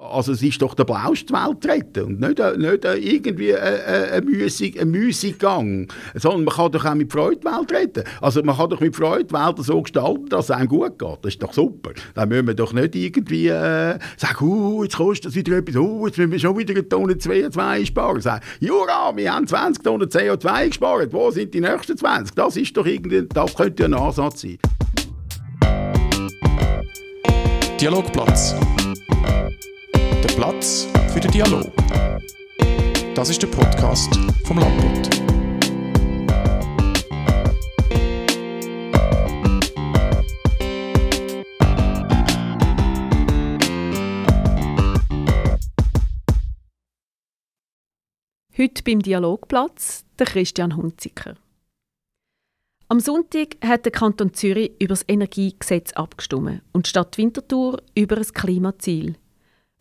Also es ist doch der blauste Welt retten und nicht, nicht irgendwie ein, ein, Müßig, Müßiggang, sondern man kann doch auch mit Freude die Welt retten. Also man kann doch mit Freude die Welt so gestalten, dass es einem gut geht. Das ist doch super. Dann müssen wir doch nicht irgendwie äh, sagen, uh, jetzt kostet das wieder etwas, uh, jetzt müssen wir schon wieder eine Tonne CO2 sparen. Sagen, Jura, wir haben 20 Tonnen CO2 gespart, wo sind die nächsten 20? Das ist doch irgendwie, das könnte ein Ansatz sein. Dialogplatz der Platz für den Dialog. Das ist der Podcast vom Landbund. Heute beim Dialogplatz der Christian Hunziker. Am Sonntag hat der Kanton Zürich über das Energiegesetz abgestimmt und Stadt Winterthur über ein Klimaziel.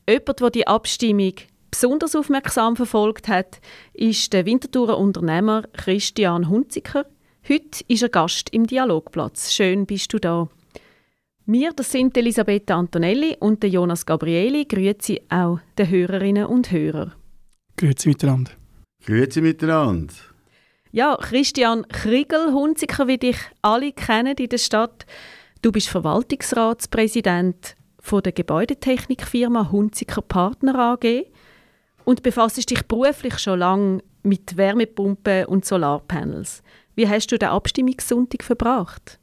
Jemand, der die Abstimmung besonders aufmerksam verfolgt hat, ist der Winterthurer Unternehmer Christian Hunziker. Heute ist er Gast im Dialogplatz. Schön bist du da. Wir, das sind Elisabetta Antonelli und Jonas Gabrieli. Grüezi auch den Hörerinnen und Hörer. Grüezi miteinander. Grüezi miteinander. Ja, Christian Kriegel, Hunziker, wie dich alle kennen in der Stadt. Du bist Verwaltungsratspräsident von der Gebäudetechnikfirma Hunziker Partner AG und befasst dich beruflich schon lange mit Wärmepumpen und Solarpanels. Wie hast du den Abstimmungssonntag verbracht?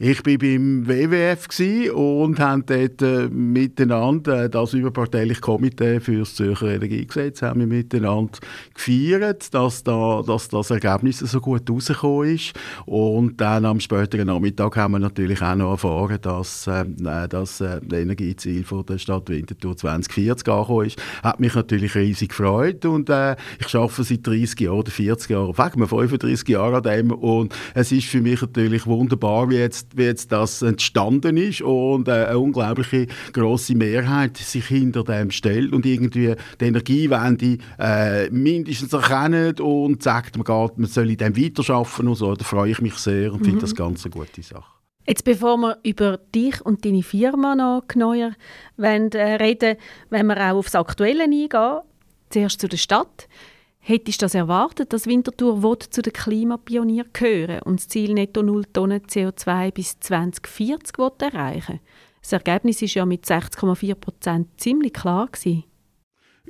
Ich war beim WWF und haben dort äh, miteinander äh, das überparteiliche Komitee für das Zürcher Energiegesetz haben wir miteinander gefeiert, dass, da, dass das Ergebnis so gut rausgekommen ist. Und dann am späteren Nachmittag haben wir natürlich auch noch erfahren, dass äh, das äh, Energieziel von der Stadt Winterthur 2040 angekommen ist. Hat mich natürlich riesig gefreut und äh, ich arbeite seit 30 Jahren oder 40 Jahren, wir 35 Jahren an dem und es ist für mich natürlich wunderbar, wie jetzt jetzt, wie jetzt das entstanden ist und äh, eine unglaubliche große Mehrheit sich hinter dem stellt und irgendwie die Energiewende äh, mindestens erkennt und sagt, man, geht, man soll in dem weiterarbeiten und so. Da freue ich mich sehr und mhm. finde das ganz eine gute Sache. Jetzt, bevor wir über dich und deine Firma noch genauer wollen, äh, reden, wenn wir auch aufs Aktuelle eingehen, zuerst zu der Stadt. Hättest du das erwartet, dass Winterthur zu den Klimapionieren gehören und das Ziel netto 0 Tonnen CO2 bis 2040 erreichen Das Ergebnis war ja mit 60,4 Prozent ziemlich klar. Gewesen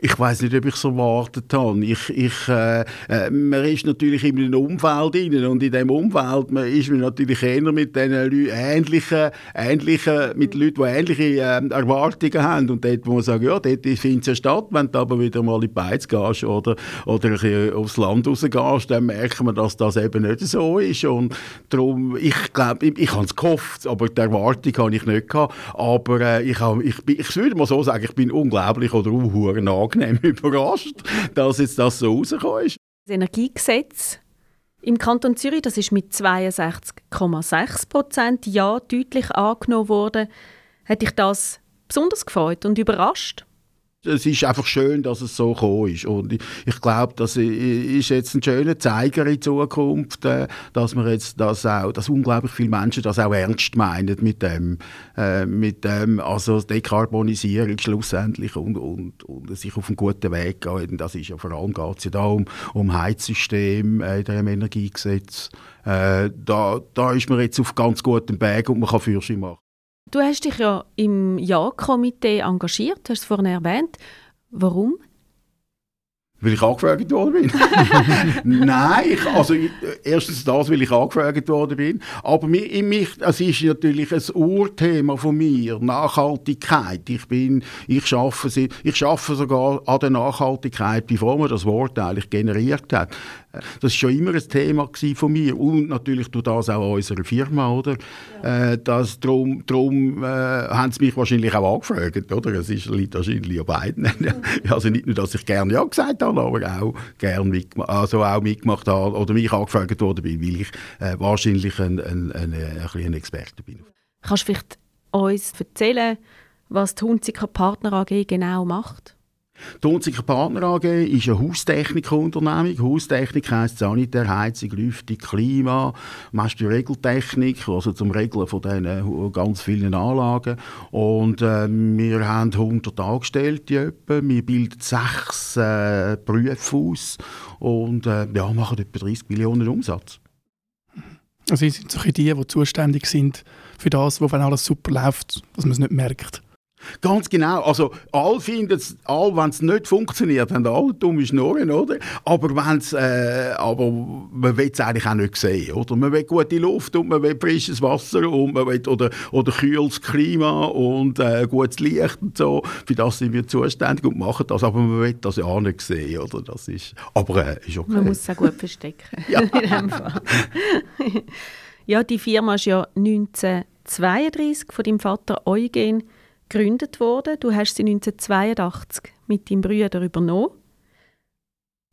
ich weiß nicht, ob ich so erwartet habe. Ich, ich, äh, äh, man ist natürlich in einem Umfeld drin und in diesem Umfeld man ist man natürlich eher mit den Leuten, ähnlichen, ähnlichen, mit Leuten, die ähnliche äh, Erwartungen haben. Und dort, wo man sagt, ja, dort findet es ja statt, wenn du aber wieder mal in die Beiz gehst oder, oder aufs Land rausgehst, dann merkt man, dass das eben nicht so ist. Und darum, ich glaube, ich, ich habe es gehofft, aber die Erwartung habe ich nicht gehabt. Aber äh, ich, hab, ich, ich würde mal so sagen, ich bin unglaublich oder unhuren angenehm überrascht, dass jetzt das so rausgekommen ist. Das Energiegesetz im Kanton Zürich, das ist mit 62,6 Prozent ja deutlich angenommen worden. Hat dich das besonders gefreut und überrascht? Es ist einfach schön, dass es so gekommen ist. Und ich, ich glaube, das ist jetzt ein schöner Zeiger in Zukunft, äh, dass man jetzt das auch, dass unglaublich viele Menschen das auch ernst meinen mit dem, äh, mit dem, also Dekarbonisierung schlussendlich und, und, und sich auf einen guten Weg gehen. Das ist ja vor allem geht es ja da um, um Heizsystem äh, in dem Energiegesetz. Äh, da, da ist man jetzt auf ganz gutem Weg und man kann Fürsche machen. Du hast dich ja im Ja-Komitee engagiert, hast es vorhin erwähnt. Warum? Weil ich angefragt worden bin. Nein, ich, also erstens das, weil ich angefragt worden bin. Aber mich, mich, es ist natürlich ein Urthema von mir, Nachhaltigkeit. Ich bin, ich schaffe, ich schaffe sogar an der Nachhaltigkeit, bevor man das Wort eigentlich generiert hat. Das war schon immer ein Thema von mir und natürlich tut das auch an unserer Firma, oder? Ja. Äh, das, darum darum äh, haben sie mich wahrscheinlich auch angefragt, oder? Es ist, liegt wahrscheinlich an beiden. also nicht nur, dass ich gerne Ja gesagt habe, aber auch gerne mitgemacht, also auch mitgemacht habe oder mich angefragt worden bin, weil ich äh, wahrscheinlich ein, ein, ein, ein, ein Experte bin. Kannst du vielleicht uns erzählen, was die Hunziker Partner AG genau macht? Die Hunziker Partner AG ist eine Haustechnikunternehmung. Haustechnik heisst Sanitär, Heizung, Lüftung, Klima, meist die Regeltechnik, also zum Regeln von diesen ganz vielen Anlagen. Und äh, wir haben 100 Angestellte etwa. Wir bilden sechs äh, Berufe aus und äh, ja, machen etwa 30 Millionen Umsatz. Also Sie sind so die, die zuständig sind für das, wo wenn alles super läuft, dass man es nicht merkt. Ganz genau. Also, alle finden es, all, wenn es nicht funktioniert, haben alle dumme Schnurren, oder? Aber, wenn's, äh, aber man will es eigentlich auch nicht sehen, oder? Man will gute Luft und man will frisches Wasser und man will, oder, oder kühles Klima und äh, gutes Licht und so. Für das sind wir zuständig und machen das, aber man will das ja auch nicht sehen, oder? Das ist, aber äh, ist okay. Man muss es auch gut verstecken, ja. in dem Fall. ja, die Firma ist ja 1932 von deinem Vater Eugen gegründet worden. Du hast sie 1982 mit deinem Bruder übernommen.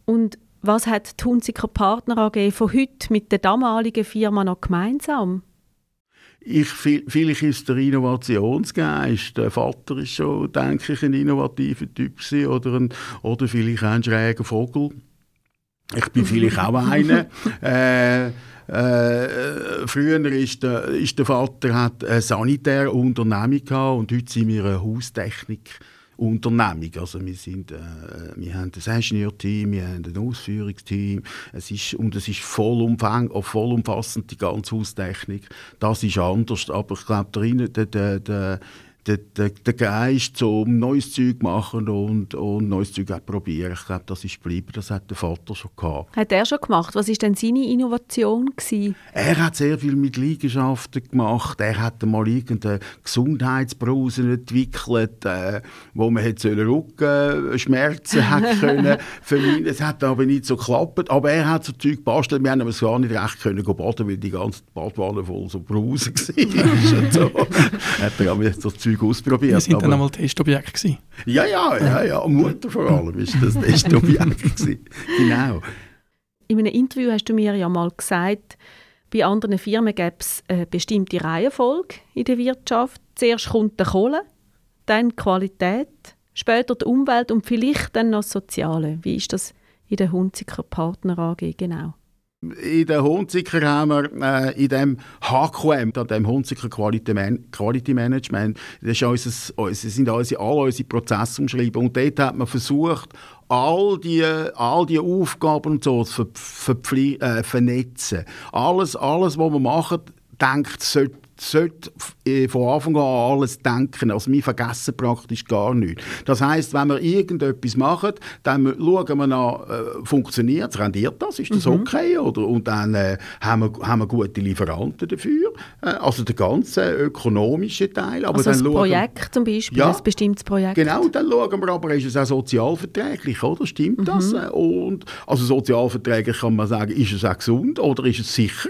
Und was hat die Hunziker Partner AG von heute mit der damaligen Firma noch gemeinsam? Ich, vielleicht ist der Innovationsgeist. Der Vater ist schon, denke ich, ein innovativer Typ oder, ein, oder vielleicht ein schräger Vogel. Ich bin vielleicht auch einer. Äh, äh, früher ist der, ist der Vater hat eine sanitäre Unternehmung gehabt und heute sind wir eine Haustechnik. Unternehmung. Also wir, sind, äh, wir haben ein Ingenieurteam, wir haben ein Ausführungsteam es ist, und es ist vollumfang, vollumfassend die ganze Haustechnik. Das ist anders, aber ich glaube, der, der, der, der, der, der Geist, um neues Zeug machen und, und neues Zeug auch probieren. Ich glaube, das ist geblieben. Das hat der Vater schon gehabt. Hat er schon gemacht? Was war denn seine Innovation? Gewesen? Er hat sehr viel mit Liegenschaften gemacht. Er hat mal irgendeine Gesundheitsbrause entwickelt, äh, wo man hätte Rückenschmerzen hat können vermeiden. Es hat aber nicht so geklappt. Aber er hat so Zeug gebastelt. Wir haben aber gar nicht recht können baden, weil die ganze Badwanne voll so Brause war. so. hat er so Zeug Zeug ausprobiert. Wir sind dann einmal Testobjekt gewesen. Ja, ja, ja, ja. Mutter vor allem ist das Testobjekt gewesen. Genau. In einem Interview hast du mir ja mal gesagt, bei anderen Firmen gäbe es eine bestimmte Reihenfolge in der Wirtschaft. Zuerst kommt die Kohle, dann die Qualität, später die Umwelt und vielleicht dann noch das Soziale. Wie ist das in der Hunziker Partner AG genau? In den Hunziker haben wir äh, in dem HQM, dem Hunziker Quality, Man Quality Management, das unser, unser, sind unsere, alle unsere Prozesse umschrieben und dort hat man versucht, all die, all die Aufgaben und so zu ver, ver, äh, vernetzen. Alles, alles, was wir machen, denkt, sollte sollte äh, von Anfang an alles denken. Also wir vergessen praktisch gar nichts. Das heißt, wenn wir irgendetwas machen, dann schauen wir nach, äh, funktioniert es, rendiert das, ist das mhm. okay? Oder, und dann äh, haben, wir, haben wir gute Lieferanten dafür. Äh, also der ganze ökonomische Teil. Aber also dann ein Projekt zum Beispiel, ja, ein bestimmtes Projekt. Genau, dann schauen wir aber, ist es auch sozialverträglich, oder? Stimmt mhm. das? Und, also sozialverträglich kann man sagen, ist es auch gesund oder ist es sicher?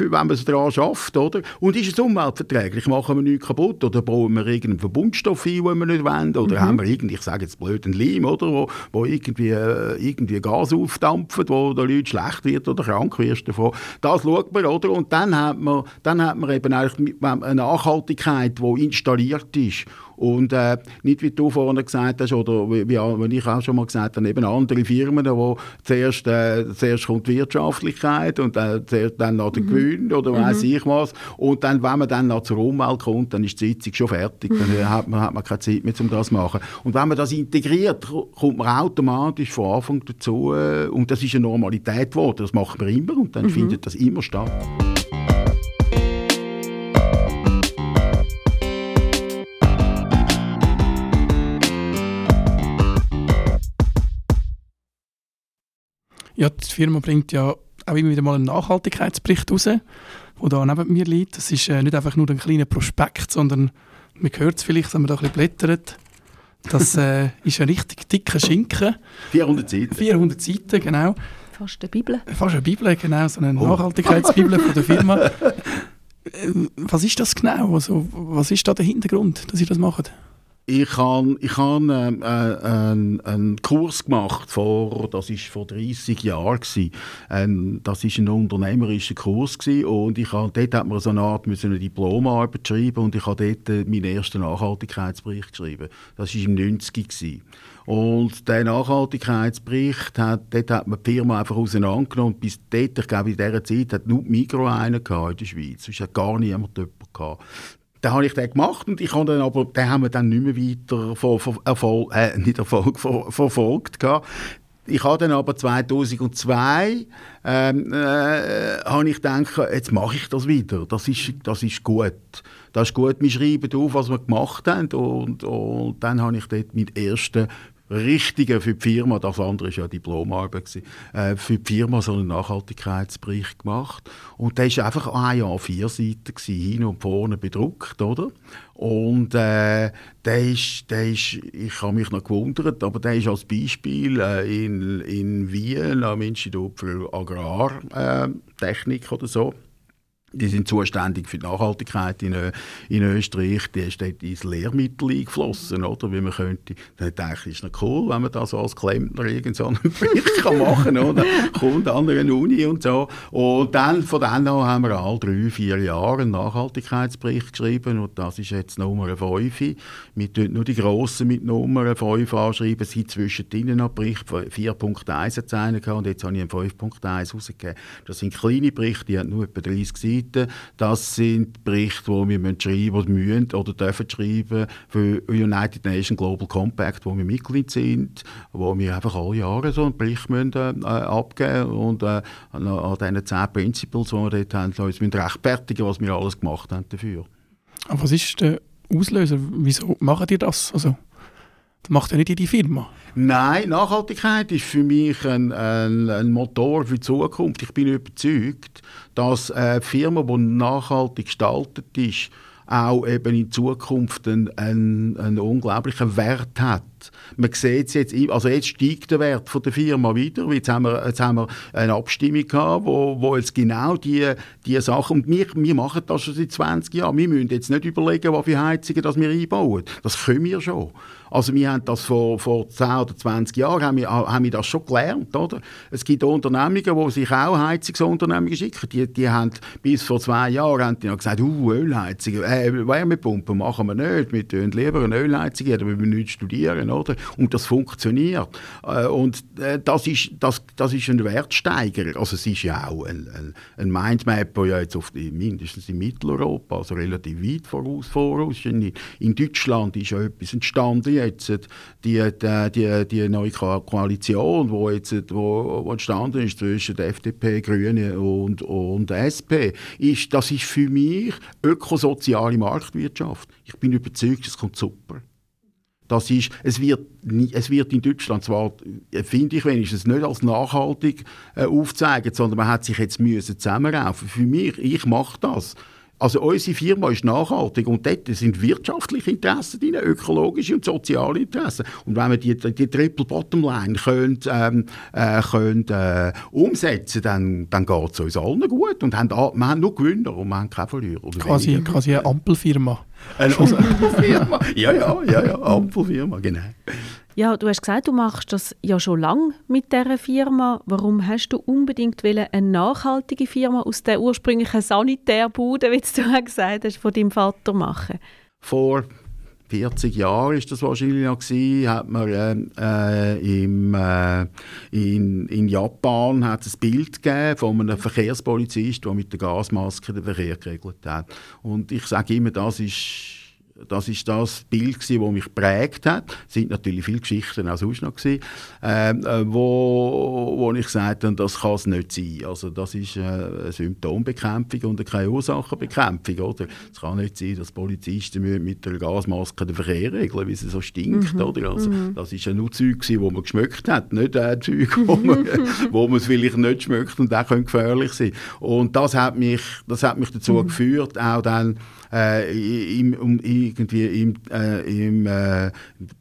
Wenn man es daran schafft. Oder? Und ist es umweltverträglich? Machen wir nichts kaputt? Oder bauen wir irgendeinen Verbundstoff ein, den wir nicht wollen? Oder mhm. haben wir irgendwie, ich sage jetzt blöd, einen Leim, oder? Wo, wo irgendwie, äh, irgendwie Gas aufdampft, wo den Leuten schlecht wird oder krank wirst davon. Das schaut man, oder? Und dann hat man, dann hat man eben eigentlich eine Nachhaltigkeit, die installiert ist. Und äh, nicht wie du vorhin gesagt hast, oder wie, wie ich auch schon mal gesagt habe, eben andere Firmen, wo zuerst, äh, zuerst kommt die Wirtschaftlichkeit und äh, zuerst dann noch der mhm. Gewinn oder mhm. weiß ich was. Und dann, wenn man dann noch zur Umwelt kommt, dann ist die Sitzung schon fertig. Mhm. Dann hat man, hat man keine Zeit mehr, um das zu machen. Und wenn man das integriert, kommt man automatisch von Anfang dazu. Äh, und das ist eine Normalität geworden. Das macht man immer und dann mhm. findet das immer statt. Ja, die Firma bringt ja auch immer wieder mal einen Nachhaltigkeitsbericht raus, der da neben mir liegt. Das ist äh, nicht einfach nur ein kleiner Prospekt, sondern man hört es vielleicht, wenn man da ein bisschen blättert. Das äh, ist ein richtig dicker Schinken. 400 Seiten. 400 Seiten, genau. Fast eine Bibel. Fast eine Bibel, genau. So eine oh. Nachhaltigkeitsbibel von der Firma. Äh, was ist das genau? Also, was ist da der Hintergrund, dass ihr das macht? Ich habe ich hab, äh, äh, einen, Kurs gemacht, vor, das war vor 30 Jahren. Ähm, das war ein unternehmerischer Kurs und ich hab, dort hat man so eine Art müssen eine Diplomarbeit schreiben und ich habe dort äh, meinen ersten Nachhaltigkeitsbericht geschrieben. Das war im 90 gewesen. Und der Nachhaltigkeitsbericht, hat, dort hat man die Firma einfach auseinandergenommen. Bis dort, ich glaube, in dieser Zeit hat nur Mikro einen in der Schweiz. Es hat gar niemand jemanden gehabt. Dann habe ich den gemacht und ich habe dann aber, den haben wir dann nicht mehr weiter ver, ver, Erfolg, äh, nicht Erfolg, ver, verfolgt gehabt. Ich habe dann aber 2002 ähm, äh, habe ich gedacht, jetzt mache ich das wieder. Das ist, das ist gut. Das ist gut. Wir schreiben auf, was wir gemacht haben und, und dann habe ich dort mit ersten Richtige für die Firma, das andere war ja Diplomarbeit, äh, für die Firma so einen Nachhaltigkeitsbericht gemacht. Und der war einfach ein Jahr vier Seiten, hin und vorne bedruckt, oder? Und äh, der ist, der ist, ich habe mich noch gewundert, aber der ist als Beispiel äh, in, in Wien am Institut für Agrartechnik oder so die sind zuständig für die Nachhaltigkeit in, in Österreich. Die ist dort ins Lehrmittel eingeflossen, oder? Wie man könnte. Dann dachte ich, ist noch cool, wenn man das als Klempner irgendeinen Bericht kann machen kann? Kommt an einer Uni und so. Und dann, von dann an haben wir alle drei, vier Jahre einen Nachhaltigkeitsbericht geschrieben und das ist jetzt Nummer 5. Wir tun nur die grossen mit Nummer 5 anschreiben. Sind zwischendrin noch Bericht 4.1 und jetzt habe ich einen 5.1 rausgegeben. Das sind kleine Berichte, die haben nur etwa 30 Seiten Seiten. Das sind Berichte, die wir müssen schreiben müssen oder dürfen schreiben für United Nations Global Compact, wo wir Mitglied sind, wo wir einfach alle Jahre so einen Bericht müssen, äh, abgeben und äh, an, diesen zehn Principles, die wir dort haben, uns müssen rechtfertigen, was wir alles gemacht haben dafür. Aber was ist der Auslöser? Wieso machen ihr das? Also macht ja nicht jede Firma. Nein, Nachhaltigkeit ist für mich ein, ein, ein, Motor für die Zukunft. Ich bin überzeugt, dass eine Firma, die nachhaltig gestaltet ist, auch eben in Zukunft einen, einen, einen unglaublichen Wert hat. Man sieht es jetzt, also jetzt steigt der Wert von der Firma wieder, jetzt haben wir, jetzt haben wir eine Abstimmung gehabt, wo, wo jetzt genau die, die Sachen, und wir, wir machen das schon seit 20 Jahren, wir müssen jetzt nicht überlegen, was für Heizungen das wir einbauen. Das können wir schon. Also wir haben das vor, vor 10 oder 20 Jahren haben wir, haben wir das schon gelernt. Oder? Es gibt Unternehmungen, die sich auch Heizungsunternehmungen schicken. Die, die haben bis vor zwei Jahren haben die noch gesagt, uh, Ölheizungen, äh, Wärmepumpen machen wir nicht, wir tun lieber eine Ölheizung, da müssen wir nicht studieren. Oder? Und das funktioniert. Äh, und äh, das, ist, das, das ist ein Wertsteiger. Also es ist ja auch ein, ein, ein Mindmap, der ja jetzt auf die, mindestens in Mitteleuropa, also relativ weit voraus, voraus. In, in Deutschland ist ja etwas entstanden jetzt, die, die, die, die neue Koalition, wo jetzt wo, wo entstanden ist zwischen der FDP, Grüne und, und SP, ist, das ist für mich ökosoziale Marktwirtschaft. Ich bin überzeugt, es kommt super. Das ist, es, wird, es wird in Deutschland zwar, finde ich wenigstens, nicht als nachhaltig äh, aufzeigen, sondern man hat sich jetzt müssen zusammenraufen. Für mich, ich mache das. Also unsere Firma ist nachhaltig und dort sind wirtschaftliche Interessen drin, ökologische und soziale Interessen. Und wenn wir die, die Triple Bottom Line können, ähm, äh, können, äh, umsetzen dann, dann geht es uns allen gut und haben, wir haben nur Gewinner und wir haben keine Verlierer. Quasi, quasi eine Ampelfirma. Eine Ampelfirma, ja, ja, ja, ja, Ampelfirma, genau. Ja, du hast gesagt, du machst das ja schon lange mit dieser Firma. Warum hast du unbedingt eine nachhaltige Firma aus der ursprünglichen Sanitärbude, wie du gesagt hast, von deinem Vater machen? Vor 40 Jahren ist das wahrscheinlich noch gewesen, hat man äh, äh, im, äh, in, in Japan hat ein Bild von einem Verkehrspolizist, der mit der Gasmaske den Verkehr geregelt hat. Und ich sage immer, das ist das ist das Bild das mich geprägt hat. Es sind natürlich viele Geschichten auch sonst noch gewesen, ähm, äh, wo, wo ich gesagt habe, das kann es nicht sein. Also das ist äh, eine Symptombekämpfung und keine Ursachenbekämpfung. Oder? Es kann nicht sein, dass Polizisten mit der Gasmaske den Verkehr regeln, wie es so stinkt. Mhm. Oder? Also, mhm. Das ist ja nur Zeug, das man geschmeckt hat, nicht äh, Zeug, wo man, wo man es vielleicht nicht schmeckt und auch gefährlich sein Und das hat mich, das hat mich dazu mhm. geführt, auch dann äh, im, um, irgendwie im, äh, im äh,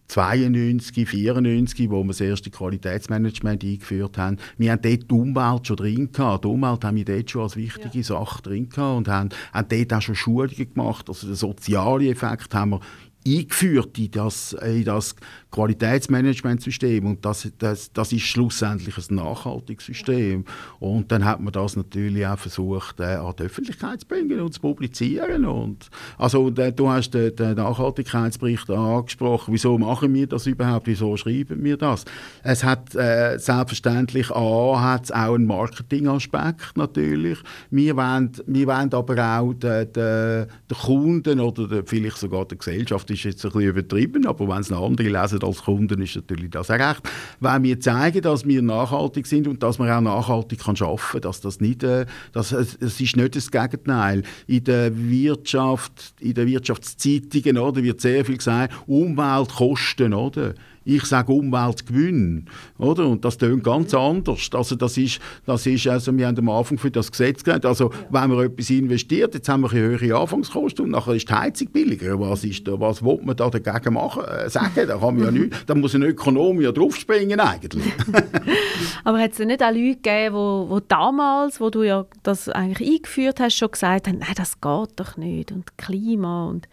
92, 94, wo wir das erste Qualitätsmanagement eingeführt haben, wir haben dort die Umwelt schon drin gehabt. Die Umwelt haben wir dort schon als wichtige ja. Sache drin gehabt und haben, haben dort auch schon Schulungen gemacht. Also den sozialen Effekt haben wir eingeführt in das, in das Qualitätsmanagementsystem und das, das, das ist schlussendlich ein nachhaltiges System. Und dann hat man das natürlich auch versucht, äh, an die Öffentlichkeit zu bringen und zu publizieren. Und, also äh, du hast den, den, Nachhaltigkeitsbericht angesprochen. Wieso machen wir das überhaupt? Wieso schreiben wir das? Es hat äh, selbstverständlich A, hat auch einen Marketingaspekt natürlich. Wir wollen, wir wollen aber auch den, den, den Kunden oder den, vielleicht sogar der Gesellschaft ist jetzt ein bisschen übertrieben, aber wenn es noch andere lesen als Kunden, ist natürlich das auch recht. Wenn wir zeigen, dass wir nachhaltig sind und dass man auch nachhaltig kann arbeiten kann, dass das nicht, äh, das, es ist nicht das Gegenteil. In der Wirtschaft, in den Wirtschaftszeitungen oder, wird sehr viel gesagt, Umweltkosten, oder? Ich sage Umweltgewinn. Oder? Und das tönt ganz anders. Also das ist, das ist, also wir haben am Anfang für das Gesetz gelernt, also wenn man etwas investiert, jetzt haben wir eine höhere Anfangskosten und nachher ist die Heizung billiger. Was, ist da, was will man da dagegen machen, äh, sagen? Da kann man ja nicht, da muss ein Ökonom ja draufspringen eigentlich. Aber hat es nicht auch Leute gegeben, wo, wo damals, wo du ja das eigentlich eingeführt hast, schon gesagt haben, nein, das geht doch nicht und Klima und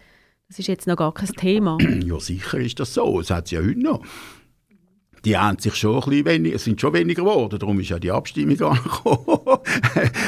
das ist jetzt noch gar kein Thema. Ja, sicher ist das so. Es hat es ja heute noch die haben sich schon ein bisschen weniger, sind schon weniger geworden, darum ist ja die Abstimmung angekommen.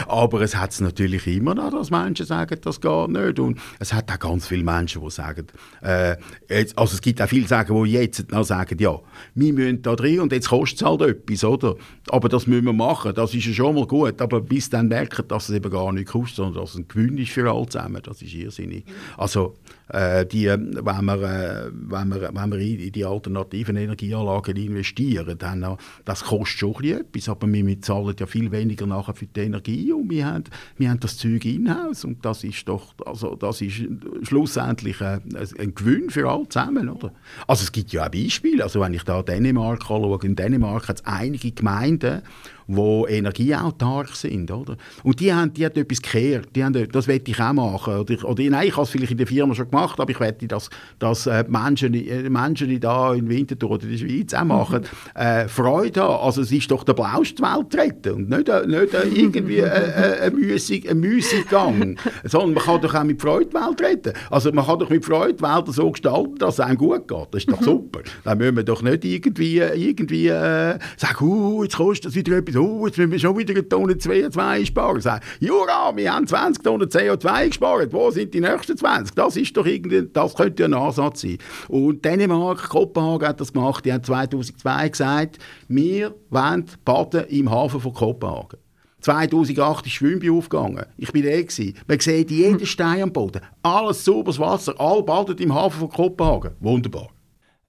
Aber es hat es natürlich immer noch, dass Menschen sagen, das geht nicht. Und es hat auch ganz viele Menschen, die sagen, äh, jetzt, also es gibt auch viele, die jetzt noch sagen, ja, wir müssen da drin und jetzt kostet es halt etwas, oder? Aber das müssen wir machen, das ist ja schon mal gut. Aber bis dann merken, dass es eben gar nicht kostet, sondern dass es ein Gewinn ist für alle zusammen, das ist irrsinnig. Also, die, wenn, wir, äh, wenn, wir, wenn wir in die alternativen Energieanlagen investieren, dann, das kostet schon etwas, aber wir zahlen ja viel weniger nachher für die Energie und wir haben, wir haben das Zeug in-house und das ist doch, also das ist schlussendlich ein, ein Gewinn für alle zusammen, oder? Also es gibt ja auch Beispiele, also wenn ich da Dänemark anschaue, in Dänemark hat es einige Gemeinden, die energieautark sind. Oder? Und die haben, die haben etwas gekehrt. Die haben, das werde ich auch machen. Oder, oder nein, ich habe es vielleicht in der Firma schon gemacht, aber ich wette, dass, dass äh, Menschen, äh, Menschen da in Winterthur oder in der Schweiz auch machen, mhm. äh, Freude haben. Also es ist doch der blauste Welt retten und nicht, äh, nicht äh, irgendwie äh, ein Müßiggang, sondern man kann doch auch mit Freude die Welt retten. Also man kann doch mit Freude die Welt so gestalten, dass es einem gut geht. Das ist doch super. Dann müssen wir doch nicht irgendwie, irgendwie sagen, uh, jetzt kostet das wieder etwas oh, jetzt müssen wir schon wieder eine Tonne CO2 sparen. Sagen, Jura, wir haben 20 Tonnen CO2 gespart, wo sind die nächsten 20? Das, ist doch irgendwie, das könnte ja ein Ansatz sein. Und Dänemark, Kopenhagen hat das gemacht, die haben 2002 gesagt, wir wollen baden im Hafen von Kopenhagen. 2008 ist Schwimmbad aufgegangen. Ich bin da. Gewesen. Man sieht jeden Stein am Boden. Alles sauberes Wasser. Alle baden im Hafen von Kopenhagen. Wunderbar.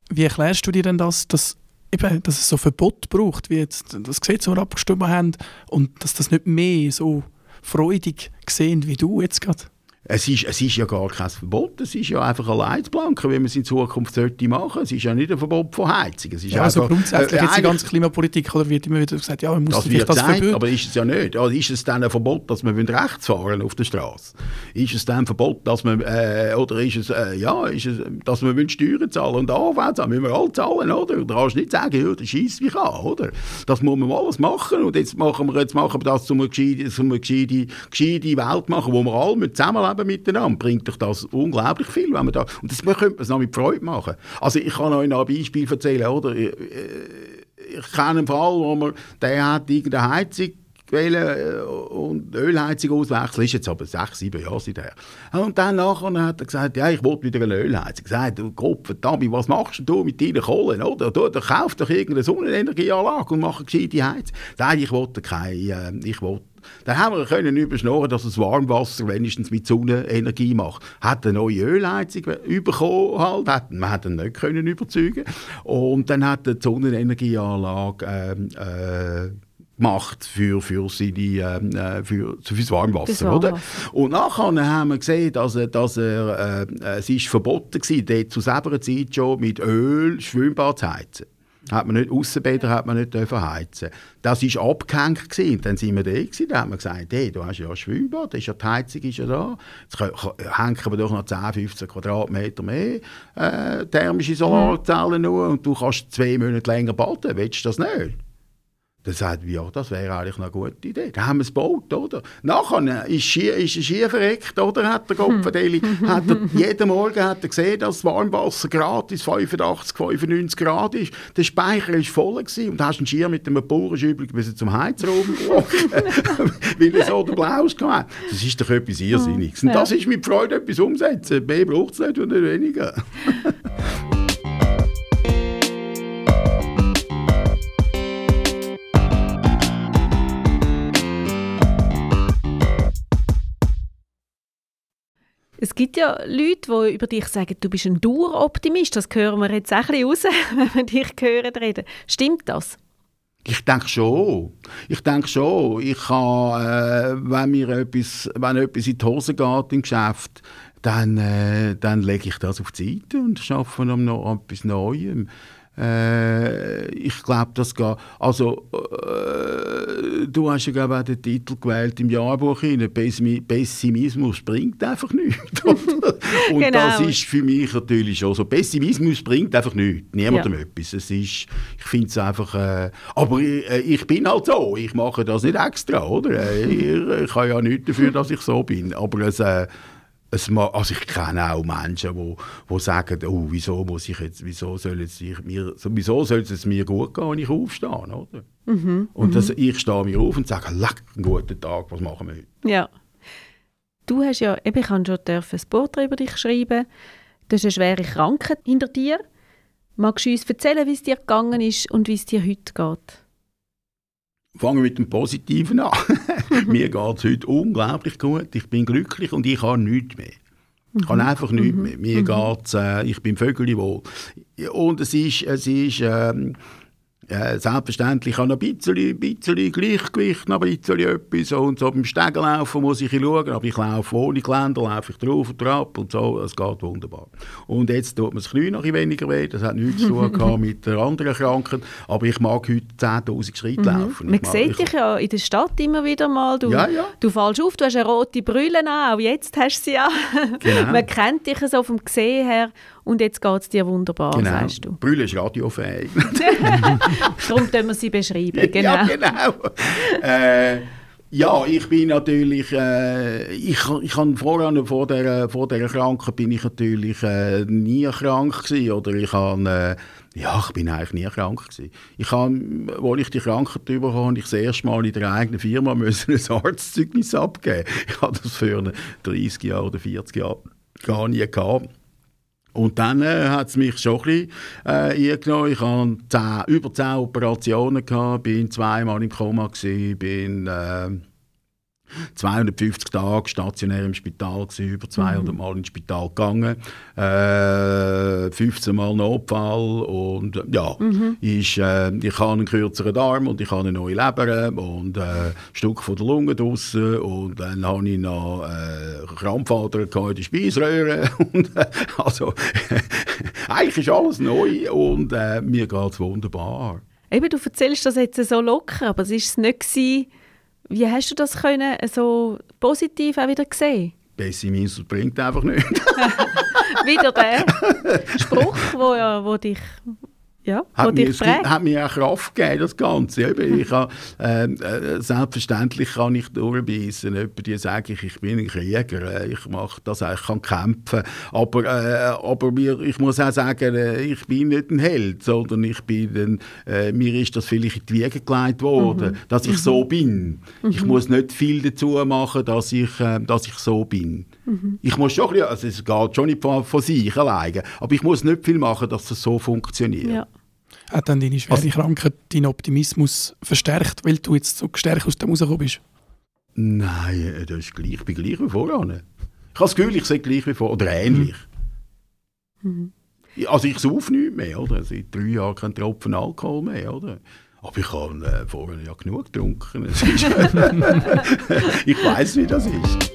Wie erklärst du dir denn das, dass eben, dass es so Verbot braucht, wie jetzt das Gesetz, das wir abgestimmt haben, und dass das nicht mehr so freudig gesehen wie du jetzt gerade? Es ist, es ist ja gar kein Verbot, es ist ja einfach eine Leitplanke, wie man es in Zukunft sollte machen. Es ist ja nicht ein Verbot von Heizung. Es ist ja, also grundsätzlich äh, jetzt die ganze Klimapolitik oder wird immer wieder gesagt, ja, man muss das wird das sein, aber ist es ja nicht. Also ist es dann ein Verbot, dass man rechts fahren auf der Straße? Ist es dann ein Verbot, dass man äh, oder ist es äh, ja, ist es, dass man Steuern zahlen und AV zahlen? Müssen wir alle zahlen, oder? Da kannst du nicht sagen, ja, das schießt mich an, oder? Das muss man alles machen und jetzt machen wir jetzt machen wir das, um eine gescheite, um eine gescheite, gescheite Welt machen, wo wir alle zusammenleben miteinander bringt doch das unglaublich viel. Wenn man da, und das könnte man es noch mit Freude machen. Also ich kann euch noch ein Beispiel erzählen. Oder? Ich, ich kenne einen Fall, wo man, der hat irgendeine Heizung wählen und Ölheizung auswechseln. Ist jetzt aber sechs, sieben Jahre seither. Und dann nachher hat er gesagt, ja, ich wollte wieder eine Ölheizung. Ich sagte, du verdammt, was machst du mit deinen Kohlen? Oder? Du, du kauf doch irgendeine Sonnenenergieanlage und mach eine gescheite Heizung. Sag, ich wollte keine, äh, ich wollte dann haben wir können überschnorren, dass das Warmwasser wenigstens mit Sonnenenergie macht. Hat eine neue Ölheizung bekommen, halt. Hat, man hat ihn nicht können überzeugen. Und dann hat die Sonnenenergieanlage ähm, äh, gemacht für, für, seine, ähm, äh, für, für das Warmwasser. Oder? Und nachher haben wir gesehen, dass, er, dass er, äh, es ist verboten war, dort zu selber Zeit schon mit Öl Schwimmbad zu heizen hat man nicht Aussenbäder hat man nicht heizen. Das ist abgehängt gewesen. Dann sind wir da gewesen, da haben wir gesagt, hey, du hast ja ein Schwimmbad, ist ja die Heizung ist ja da. Jetzt hängen wir doch noch 10, 15 Quadratmeter mehr äh, thermische Solarzellen nur und du kannst zwei Monate länger baden. Willst du das nicht? Dann sagt er, ja, das wäre eigentlich eine gute Idee. Dann haben wir es gebaut, oder? Nachher ist, Ski, ist er Ski verreckt, oder? Hat der Gopfendeli, hat er, jeden Morgen hat er gesehen, dass das Warmwasser gratis 85, 95 Grad ist. Der Speicher war voll gewesen, und hast einen Ski mit einem Bauernschübel bis zum Heizraum weil er so der Blaus hatte. Das ist doch etwas Irrsinniges. Und das ist mit Freude etwas umsetzen. Mehr braucht es nicht nicht weniger. Es gibt ja Leute, die über dich sagen, du bist ein Daueroptimist. Das hören wir jetzt auch ein bisschen raus, wenn wir dich hören reden. Stimmt das? Ich denke schon. Ich denke schon. Ich kann, äh, wenn mir etwas, wenn etwas in die Hose geht im Geschäft, dann, äh, dann lege ich das auf die Seite und an noch etwas Neuem. Äh, ich glaube, das geht. Also, äh, du hast ja glaube auch den Titel gewählt im Jahrbuch hinein. Pessimismus bringt einfach nichts. Und genau. das ist für mich natürlich schon so. Pessimismus bringt einfach nichts. Niemandem ja. etwas. Es ist, ich finde es einfach. Äh, aber ich, äh, ich, bin halt so. Ich mache das nicht extra, oder? Äh, ich, ich habe ja nichts dafür, dass ich so bin. Aber es also ich kenne auch Menschen, die, die sagen, oh, wieso muss ich jetzt, wieso soll es mir, wieso soll es mir gut gehen, wenn ich aufstehe, oder? Mhm, und das, mhm. ich stehe mir auf und sage, leck, einen guten Tag, was machen wir heute? Ja. Du hast ja, eben, ich habe schon ein Porträt über dich schreiben. Du hast eine schwere Krankheit hinter dir. Magst du uns erzählen, wie es dir gegangen ist und wie es dir heute geht? Fangen wir mit dem Positiven an. Mir geht es heute unglaublich gut. Ich bin glücklich und ich habe nichts mehr. Ich habe mhm. einfach nichts mhm. mehr. Mir mhm. geht's, äh, ich bin vögelig wohl. Und es ist, es ist ähm, selbstverständlich habe ich ein bisschen, bisschen Gleichgewicht, noch ein bisschen etwas. Und so beim Stegenlaufen muss ich schauen, aber ich laufe ohne Geländer, laufe ich drauf und drauf und so, es geht wunderbar. Und jetzt tut mir das Knie noch ein weniger weh, das hat nichts zu tun mit der anderen Krankheit, aber ich mag heute 10'000 Schritte mhm. laufen. Man sieht dich ja in der Stadt immer wieder mal, du, ja, ja. du fällst auf, du hast eine rote Brille an, auch jetzt hast du sie an. Genau. Man kennt dich so vom Gesehen her und jetzt geht es dir wunderbar, genau. sagst du. Brille ist radiofähig. Darum können wir sie beschreiben. Genau. Ja, genau. äh, ja, ich bin natürlich, äh, ich, ich habe vorher, vor der, vor der Krankheit bin ich natürlich äh, nie krank gewesen, oder ich habe, äh, ja, ich bin eigentlich nie krank gewesen. Ich habe, als ich die Krankheit habe, ich das erste Mal in der eigenen Firma müssen ein Arztzeugnis abgeben. Ich habe das für 30 Jahre oder 40 Jahre gar nie gehabt. Und dann äh, hat es mich schon ein bisschen äh, eingenommen. Ich hatte über zehn Operationen, gehabt, bin zweimal im Koma, gewesen, bin äh, 250 Tage stationär im Spital gewesen, über 200 mhm. Mal ins Spital gegangen, äh, 15 Mal Notfall und ja, mhm. ich, äh, ich habe einen kürzeren Arm und ich habe eine neue Leber und äh, ein Stück von der Lunge draussen und dann habe ich noch äh, Krampfader in der Speiseröhre und äh, also eigentlich ist alles neu und äh, mir geht es wunderbar. Eben, du erzählst das jetzt so locker, aber es war es nicht gewesen, wie hast du das können, so positiv auch wieder gesehen? Pessimismus bringt einfach nicht. wieder der Spruch, wo, wo dich ja, hat, mir, hat mir auch Kraft gegeben, das Ganze. Ich habe, ähm, äh, selbstverständlich kann ich durchbeissen. Jemand, die sage ich, ich bin ein Krieger, äh, ich mache das, ich kann kämpfen. Aber, äh, aber mir, ich muss auch sagen, äh, ich bin nicht ein Held, sondern ich bin ein, äh, mir ist das vielleicht in die Wiege gelegt worden, mhm. dass ich mhm. so bin. Mhm. Ich muss nicht viel dazu machen, dass ich, äh, dass ich so bin. Mhm. Ich muss schon ein bisschen, also es geht schon nicht von, von sich alleine, aber ich muss nicht viel machen, dass das so funktioniert. Ja. Hat dann deine schwere Krankheit deinen Optimismus verstärkt, weil du jetzt so gestärkt aus dem rausgekommen bist? Nein, äh, das ist gleich, ich bin gleich wie vorher. Ich habe das Gefühl, ich sehe gleich wie vorher, oder ähnlich. Mhm. Also ich saufe nicht mehr, oder? Seit drei Jahren kein Tropfen Alkohol mehr, oder? Aber ich habe äh, vorher ja genug getrunken. ich weiß, wie das ist.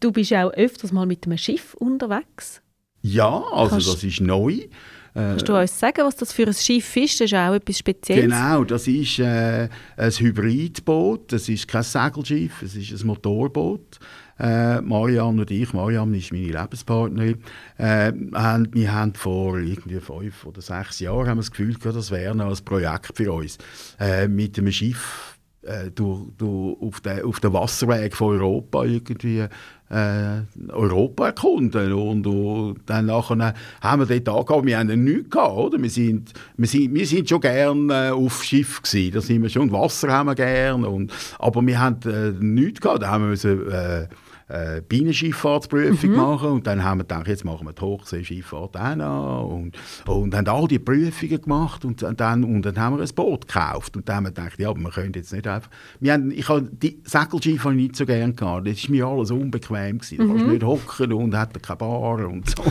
Du bist auch öfters mal mit einem Schiff unterwegs. Ja, also Kannst das ist neu. Kannst du uns sagen, was das für ein Schiff ist? Das ist auch etwas Spezielles. Genau, das ist äh, ein Hybridboot. Das ist kein Segelschiff, es ist ein Motorboot. Äh, Marianne und ich, Marianne ist meine Lebenspartnerin, äh, haben, wir haben vor irgendwie fünf oder sechs Jahren haben wir das Gefühl gehabt, das wäre noch ein Projekt für uns. Äh, mit einem Schiff äh, durch, durch, auf, den, auf den Wasserweg von Europa irgendwie äh, Europa erkunden und, und dann nachher haben wir dort angefangen, wir haben nichts gehabt, oder? Wir sind, wir sind, wir sind schon gerne äh, auf Schiff gewesen, da sind wir schon, Wasser haben wir gerne, und, aber wir haben äh, nichts gehabt, da haben wir müssen, äh, äh, Bienenschifffahrtsprüfung mhm. machen und dann haben wir gedacht, jetzt machen wir die Hochseeschifffahrt auch noch und, und haben all die Prüfungen gemacht und dann, und dann haben wir ein Boot gekauft und dann haben wir gedacht, ja, aber wir können jetzt nicht einfach... Wir haben, ich habe die Segelschiffe nicht so gerne gehabt, das war mir alles unbequem. Gewesen. Mhm. Da kannst nicht hocken und hat keine Bar und so.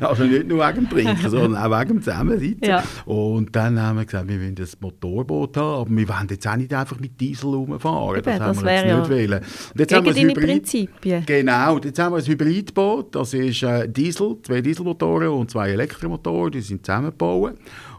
also nicht nur wegen dem Trinken, sondern auch wegen dem Zusammensitzen. Ja. Und dann haben wir gesagt, wir wollen ein Motorboot haben, aber wir wollen jetzt auch nicht einfach mit Diesel rumfahren. das, das haben wir jetzt nicht ja. wollen. Und jetzt haben wir Prinzipien. Genau, jetzt haben wir ein Hybridboot, das ist äh, Diesel, zwei Dieselmotoren und zwei Elektromotoren, die sind zusammengebaut.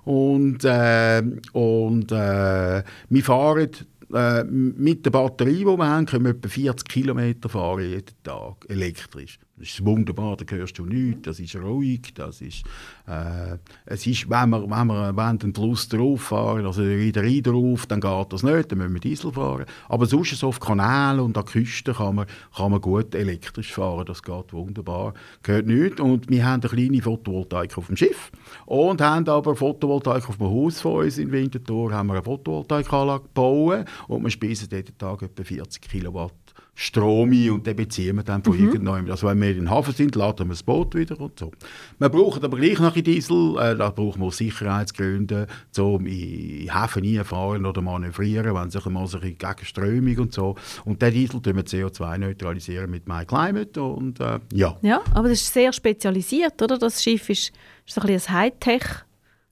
Und, äh, und äh, wir fahren äh, mit der Batterie, die wir haben, können wir etwa 40 Kilometer fahren jeden Tag, elektrisch. Das ist wunderbar, da hörst du nichts, das ist ruhig, das ist, äh, es ist, wenn wir, wenn wir wenn den Fluss drauf fahren, also wieder rein drauf, dann geht das nicht, dann müssen wir Diesel fahren. Aber sonst so auf Kanälen und an der Küste kann man, kann man gut elektrisch fahren, das geht wunderbar, gehört nichts. Und wir haben eine kleine Photovoltaik auf dem Schiff und haben aber Photovoltaik auf dem Haus von uns in Winterthur, haben wir eine Photovoltaikanlage gebaut und wir speisen jeden Tag etwa 40 Kilowatt Strom ein und den beziehen wir dann von mhm. irgendjemandem. Also wenn wir in den Hafen sind, laden wir das Boot wieder und so. Wir brauchen aber gleich noch ein Diesel, äh, da brauchen wir Sicherheitsgründe, um in Häfen reinfahren oder manövrieren, wenn sich mal so Gegenströmung und so. Und den Diesel tun wir CO2 neutralisieren mit MyClimate und äh, ja. Ja, aber das ist sehr spezialisiert, oder? Das Schiff ist, ist so ein bisschen ein Hightech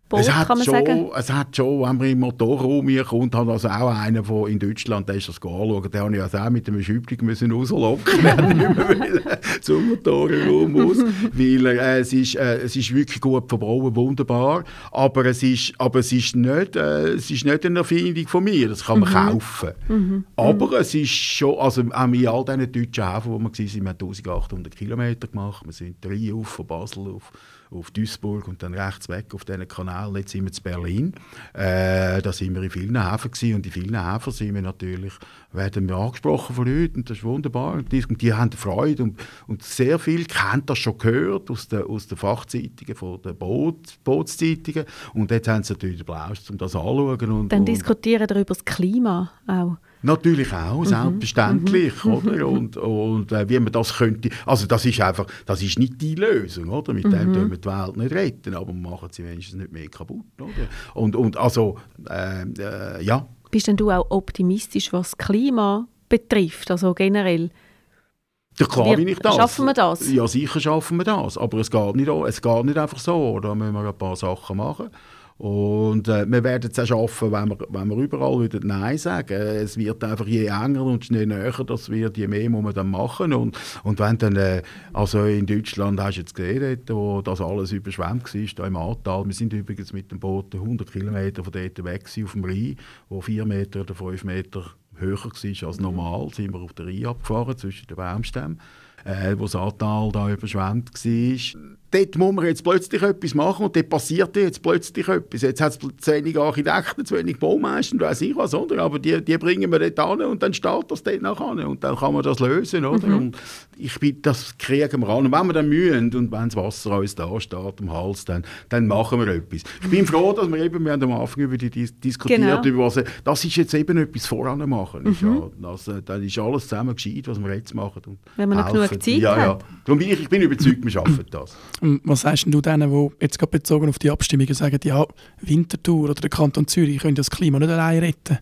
Boot, es hat, kann man schon, sagen. es hat schon, wenn man im Motorraum kommt, hat also auch einer von in Deutschland, der ist das anschauen, der habe ich also auch mit einem Schübling müssen rauslocken, mehr zum Motorraum muss, weil äh, es, ist, äh, es ist wirklich gut verbaut, wunderbar, aber es ist, aber es ist, nicht, äh, es ist nicht eine Erfindung von mir, das kann man mhm. kaufen. Mhm. Aber es ist schon, also auch in all diesen deutschen Häfen, wo wir waren, wir haben 1800 Kilometer gemacht, wir sind drei auf von Basel auf auf Duisburg und dann rechts weg auf diesen Kanal. Jetzt sind wir in Berlin. Äh, da sind wir in vielen Häfen gewesen. und in vielen Häfen sind wir natürlich, werden wir angesprochen von Leuten und das ist wunderbar. Und die, und die haben Freude und, und sehr viel kennt das schon gehört aus den, aus den Fachzeitungen, von den Boot, Bootszeitungen und jetzt haben sie natürlich den Blausch, um das anzuschauen. Und, dann diskutieren darüber das Klima auch. Natürlich auch, mhm. selbstverständlich, mhm. oder? Und, und äh, wie man das könnte, also das ist einfach, das ist nicht die Lösung, oder? Mit mhm. dem können wir die Welt nicht retten, aber machen sie wenigstens nicht mehr kaputt, oder? Und, und also, äh, äh, ja. Bist denn du auch optimistisch, was das Klima betrifft, also generell? Ja, klar bin ich das. Schaffen wir das? Ja, sicher schaffen wir das, aber es geht nicht, es geht nicht einfach so, da müssen wir ein paar Sachen machen. Und äh, wir werden es auch schaffen, wenn wir, wenn wir überall wieder Nein sagen. Es wird einfach je enger und je näher das wird, je mehr muss man dann machen. Und, und wenn dann, äh, also in Deutschland hast du jetzt gesehen, dort, wo das alles überschwemmt war, da im Ahrtal. Wir sind übrigens mit dem Boot 100 Kilometer von dort weg auf dem Rhein, wo 4 Meter oder 5 Meter höher war als normal, sind wir auf der Rhein abgefahren, zwischen den Baumstämmen, äh, wo das Ahrtal da überschwemmt war dort muss man jetzt plötzlich etwas machen und dort passiert jetzt plötzlich etwas. Jetzt hat es zu wenig Architekten, zu wenig Baumeister, weiß ich was, oder? aber die, die bringen wir dort an und dann steht das dort nachher und dann kann man das lösen. Oder? Mhm. Und ich bin, das kriegen wir an. Und wenn wir dann mühen und wenn das Wasser uns da steht, am Hals, dann, dann machen wir etwas. Ich bin froh, dass wir eben, wir haben am Anfang über die dis diskutiert, genau. über was, das ist jetzt eben etwas voran machen. Mhm. ja, das, äh, dann ist alles zusammen gescheit, was wir jetzt machen. Und Wenn man noch genug Zeit ja, ja. Bin ich, ich bin überzeugt, wir schaffen das. Was sagst du denen, die jetzt gerade bezogen auf die Abstimmungen sagen, ja, Winterthur oder der Kanton Zürich können das Klima nicht allein retten?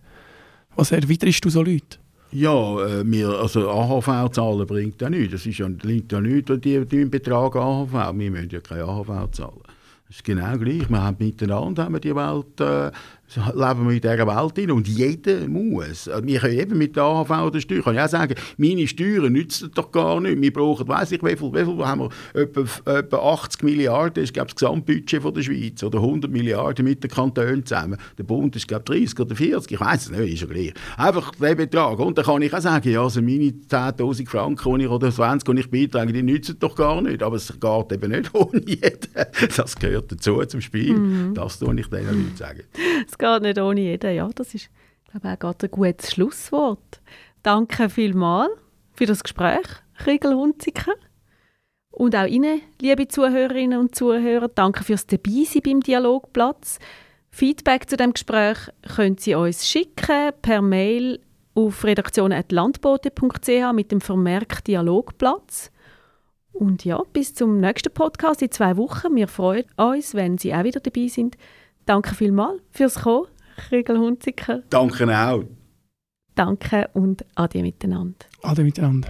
Was erwiderst du so Leute? Ja, äh, wir, also AHV-Zahlen bringt ja nichts. Das ist ja, liegt ja nichts, die, die Betrag AHV. Wir müssen ja keine AHV zahlen. Das ist genau gleich. Wir haben miteinander haben wir die Welt äh, leben wir in dieser Welt hin und jeder muss. Wir können eben mit der AHV oder Steuer, kann ich auch sagen, meine Steuern nützen doch gar nicht. Wir brauchen, weiss ich, wie viel, wie viel haben wir, etwa, etwa 80 Milliarden ist, glaube das Gesamtbudget von der Schweiz oder 100 Milliarden mit den Kantonen zusammen. Der Bund ist, glaube 30 oder 40, ich weiß es nicht, ist ja gleich. Einfach der Betrag. Und dann kann ich auch sagen, ja, also meine 10'000 Franken die ich, oder 20, die ich beitrage, die nützen doch gar nicht. Aber es geht eben nicht ohne jeden. Das gehört dazu zum Spiel. Mhm. Das tue ich den Leuten sagen geht nicht ohne jeden. Ja, das ist, glaube ich, auch ein gutes Schlusswort. Danke vielmals für das Gespräch, Kriegel Hunziker. Und auch Ihnen, liebe Zuhörerinnen und Zuhörer, danke fürs Dabeisein beim Dialogplatz. Feedback zu dem Gespräch können Sie uns schicken per Mail auf redaktion.landbote.ch mit dem Vermerk Dialogplatz. Und ja, bis zum nächsten Podcast in zwei Wochen. Wir freuen uns, wenn Sie auch wieder dabei sind. Danke vielmals fürs Kommen, Kriegel Hunziker. Danke auch. Danke und ade miteinander. Ade miteinander.